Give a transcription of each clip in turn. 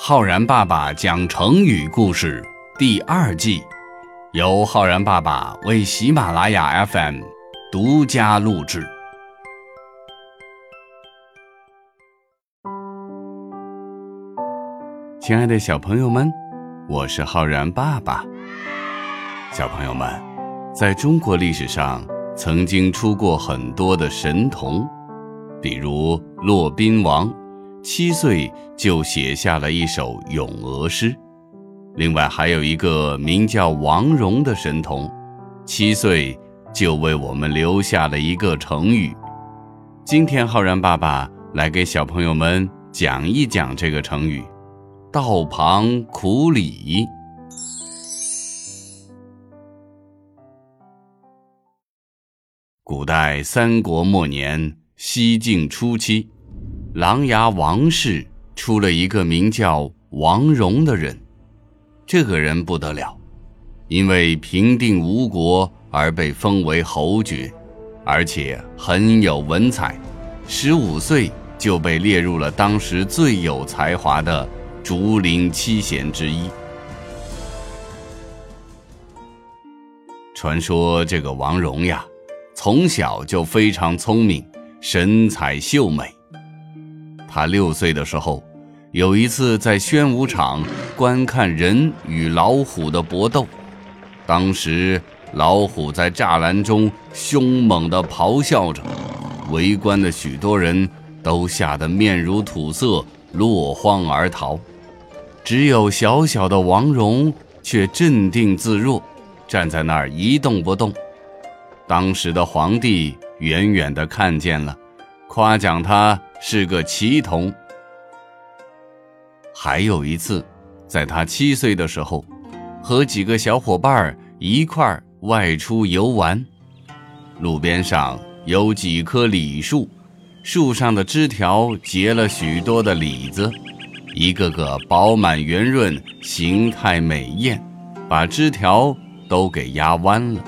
浩然爸爸讲成语故事第二季，由浩然爸爸为喜马拉雅 FM 独家录制。亲爱的小朋友们，我是浩然爸爸。小朋友们，在中国历史上曾经出过很多的神童，比如骆宾王。七岁就写下了一首《咏鹅》诗，另外还有一个名叫王戎的神童，七岁就为我们留下了一个成语。今天浩然爸爸来给小朋友们讲一讲这个成语“道旁苦李”。古代三国末年，西晋初期。琅琊王氏出了一个名叫王戎的人，这个人不得了，因为平定吴国而被封为侯爵，而且很有文采，十五岁就被列入了当时最有才华的竹林七贤之一。传说这个王戎呀，从小就非常聪明，神采秀美。他六岁的时候，有一次在宣武场观看人与老虎的搏斗，当时老虎在栅栏中凶猛地咆哮着，围观的许多人都吓得面如土色，落荒而逃，只有小小的王戎却镇定自若，站在那儿一动不动。当时的皇帝远远地看见了，夸奖他。是个奇童。还有一次，在他七岁的时候，和几个小伙伴一块外出游玩，路边上有几棵李树，树上的枝条结了许多的李子，一个个饱满圆润，形态美艳，把枝条都给压弯了。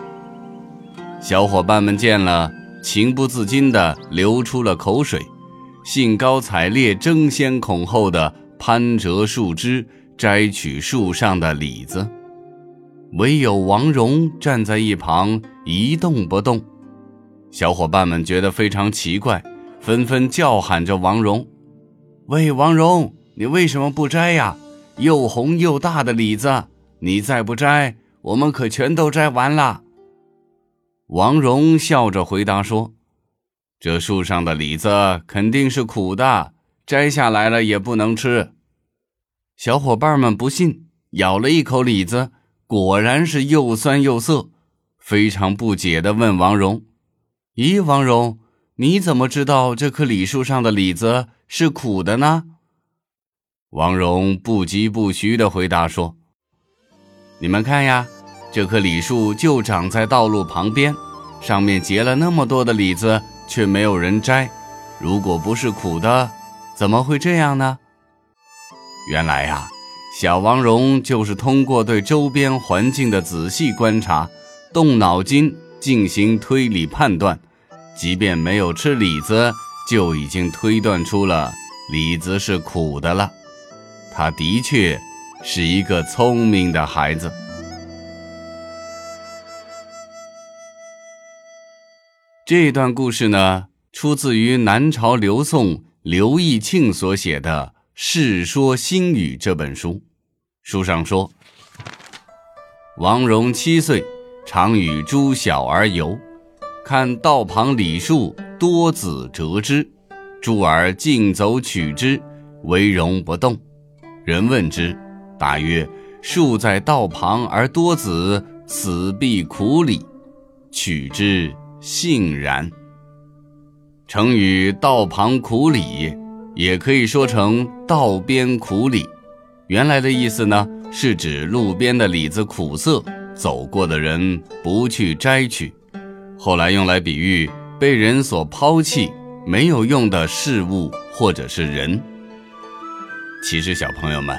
小伙伴们见了，情不自禁地流出了口水。兴高采烈、争先恐后的攀折树枝，摘取树上的李子，唯有王戎站在一旁一动不动。小伙伴们觉得非常奇怪，纷纷叫喊着王戎：“喂，王戎，你为什么不摘呀？又红又大的李子，你再不摘，我们可全都摘完了。”王戎笑着回答说。这树上的李子肯定是苦的，摘下来了也不能吃。小伙伴们不信，咬了一口李子，果然是又酸又涩，非常不解地问王戎：“咦，王戎，你怎么知道这棵李树上的李子是苦的呢？”王戎不疾不徐地回答说：“你们看呀，这棵李树就长在道路旁边，上面结了那么多的李子。”却没有人摘，如果不是苦的，怎么会这样呢？原来呀，小王戎就是通过对周边环境的仔细观察，动脑筋进行推理判断，即便没有吃李子，就已经推断出了李子是苦的了。他的确是一个聪明的孩子。这段故事呢，出自于南朝刘宋刘义庆所写的《世说新语》这本书。书上说，王戎七岁，常与诸小儿游，看道旁李树多子折枝，诸儿竞走取之，唯戎不动。人问之，答曰：“树在道旁而多子，此必苦李，取之。”杏然。成语“道旁苦李”也可以说成“道边苦李”。原来的意思呢，是指路边的李子苦涩，走过的人不去摘取。后来用来比喻被人所抛弃、没有用的事物或者是人。其实，小朋友们，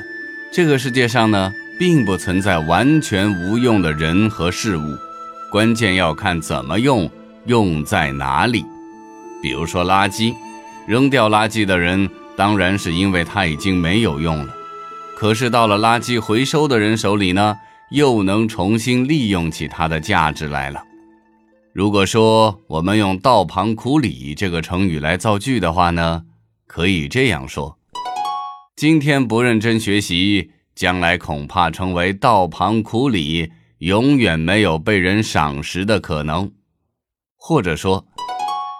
这个世界上呢，并不存在完全无用的人和事物，关键要看怎么用。用在哪里？比如说垃圾，扔掉垃圾的人当然是因为它已经没有用了。可是到了垃圾回收的人手里呢，又能重新利用起它的价值来了。如果说我们用“道旁苦李”这个成语来造句的话呢，可以这样说：今天不认真学习，将来恐怕成为道旁苦李，永远没有被人赏识的可能。或者说，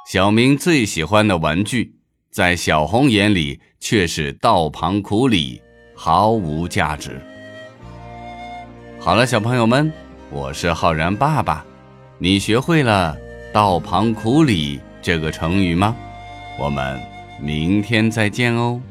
小明最喜欢的玩具，在小红眼里却是道旁苦李。毫无价值。好了，小朋友们，我是浩然爸爸，你学会了“道旁苦李”这个成语吗？我们明天再见哦。